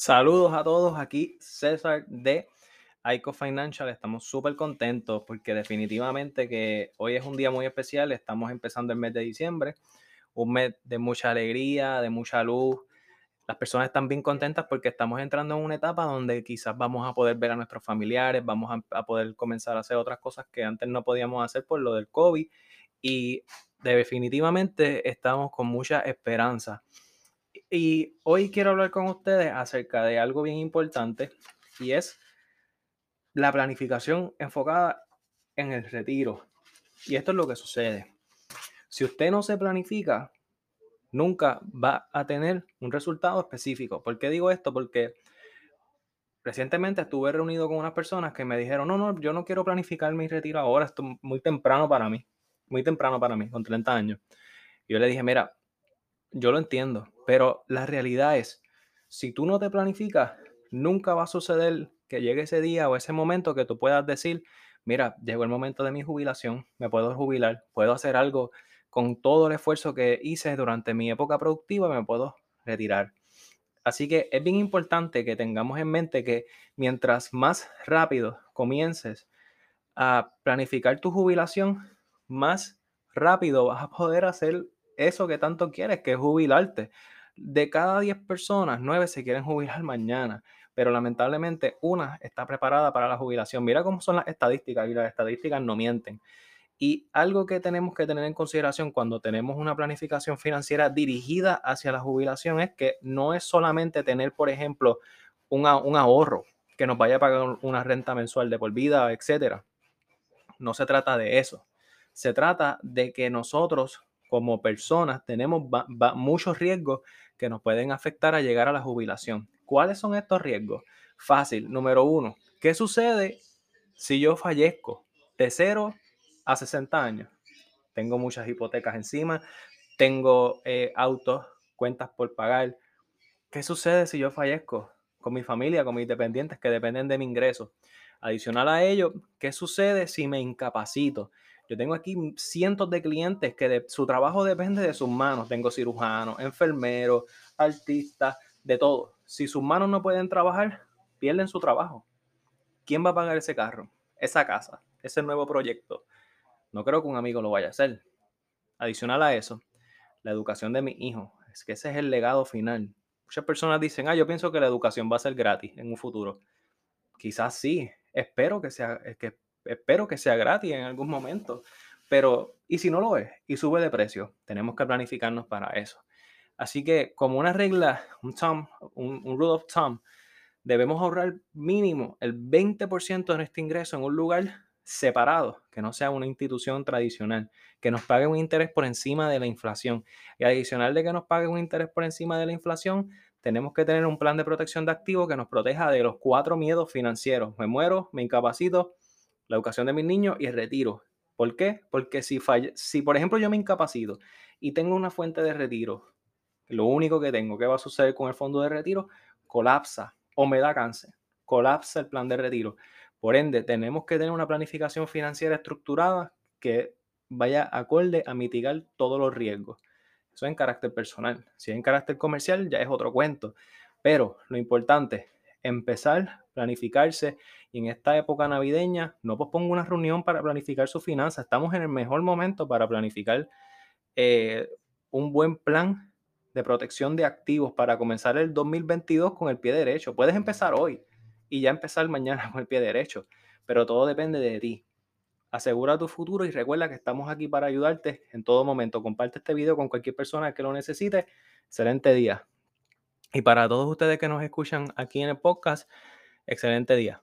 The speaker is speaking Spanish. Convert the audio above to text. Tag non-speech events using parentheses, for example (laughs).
Saludos a todos, aquí César de ICO Financial. Estamos súper contentos porque definitivamente que hoy es un día muy especial. Estamos empezando el mes de diciembre, un mes de mucha alegría, de mucha luz. Las personas están bien contentas porque estamos entrando en una etapa donde quizás vamos a poder ver a nuestros familiares, vamos a, poder comenzar a hacer otras cosas que antes no podíamos hacer por lo del COVID. Y definitivamente estamos con mucha esperanza. Y hoy quiero hablar con ustedes acerca de algo bien importante y es la planificación enfocada en el retiro. Y esto es lo que sucede. Si usted no se planifica, nunca va a tener un resultado específico. ¿Por qué digo esto? Porque recientemente estuve reunido con unas personas que me dijeron, no, no, yo no quiero planificar mi retiro ahora, esto es muy temprano para mí, muy temprano para mí, con 30 años. Y yo le dije, mira, yo lo entiendo, pero la realidad es, si tú no te planificas, nunca va a suceder que llegue ese día o ese momento que tú puedas decir, mira, llegó el momento de mi jubilación, me puedo jubilar, puedo hacer algo con todo el esfuerzo que hice durante mi época productiva, me puedo retirar. Así que es bien importante que tengamos en mente que mientras más rápido comiences a planificar tu jubilación, más rápido vas a poder hacer eso que tanto quieres, que es jubilarte. De cada 10 personas, 9 se quieren jubilar mañana, pero lamentablemente una está preparada para la jubilación. Mira cómo son las estadísticas y las estadísticas no mienten. Y algo que tenemos que tener en consideración cuando tenemos una planificación financiera dirigida hacia la jubilación es que no es solamente tener, por ejemplo, un, ahorro que nos vaya a pagar una renta mensual de por vida, etcétera. No se trata de eso. Se trata de que nosotros como personas tenemos muchos riesgos que nos pueden afectar a llegar a la jubilación. ¿Cuáles son estos riesgos? Fácil, número uno, ¿qué sucede si yo fallezco de 0 a 60 años? Tengo muchas hipotecas encima, tengo eh, autos, cuentas por pagar. ¿Qué sucede si yo fallezco con mi familia, con mis dependientes que dependen de mi ingreso? Adicional a ello, ¿qué sucede si me incapacito? Yo tengo aquí cientos de clientes que su trabajo depende de sus manos. Tengo cirujanos, enfermeros, artistas, de todo. Si sus manos no pueden trabajar, pierden su trabajo. ¿Quién va a pagar ese carro, esa casa, ese nuevo proyecto? No creo que un amigo lo vaya a hacer. Adicional a eso, la educación de mi hijo. Es que ese es el legado final. Muchas personas dicen, ah, yo pienso que la educación va a ser gratis en un futuro. Quizás sí. Espero que sea, que espero que sea gratis en algún momento. Pero, ¿y si no lo es? Y sube de precio. Tenemos que planificarnos para eso. Así que, como una regla, un, rule of thumb, debemos ahorrar mínimo el 20% de nuestro ingreso en un lugar separado, que no sea una institución tradicional, que nos pague un interés por encima de la inflación. Y adicional de que nos pague un interés por encima de la inflación, tenemos que tener un plan de protección de activos que nos proteja de los cuatro miedos financieros. Me muero, me incapacito, la educación de mis niños y el retiro. ¿Por qué? Porque si, si por ejemplo yo me incapacito y tengo una fuente de retiro, lo único que tengo, ¿qué va a suceder con el fondo de retiro? Colapsa o me da cáncer, colapsa el plan de retiro. Por ende, tenemos que tener una planificación financiera estructurada que vaya acorde a mitigar todos los riesgos. Eso en carácter personal. Si es en carácter comercial, ya es otro cuento. Pero lo importante, empezar, planificarse y en esta época navideña no pospongo una reunión para planificar su finanzas. Estamos en el mejor momento para planificar eh, un buen plan de protección de activos para comenzar el 2022 con el pie derecho. Puedes empezar hoy y ya empezar mañana (laughs) con el pie derecho, pero todo depende de ti. Asegura tu futuro y recuerda que estamos aquí para ayudarte en todo momento. Comparte este video con cualquier persona que lo necesite. Excelente día. Y para todos ustedes que nos escuchan aquí en el podcast, excelente día.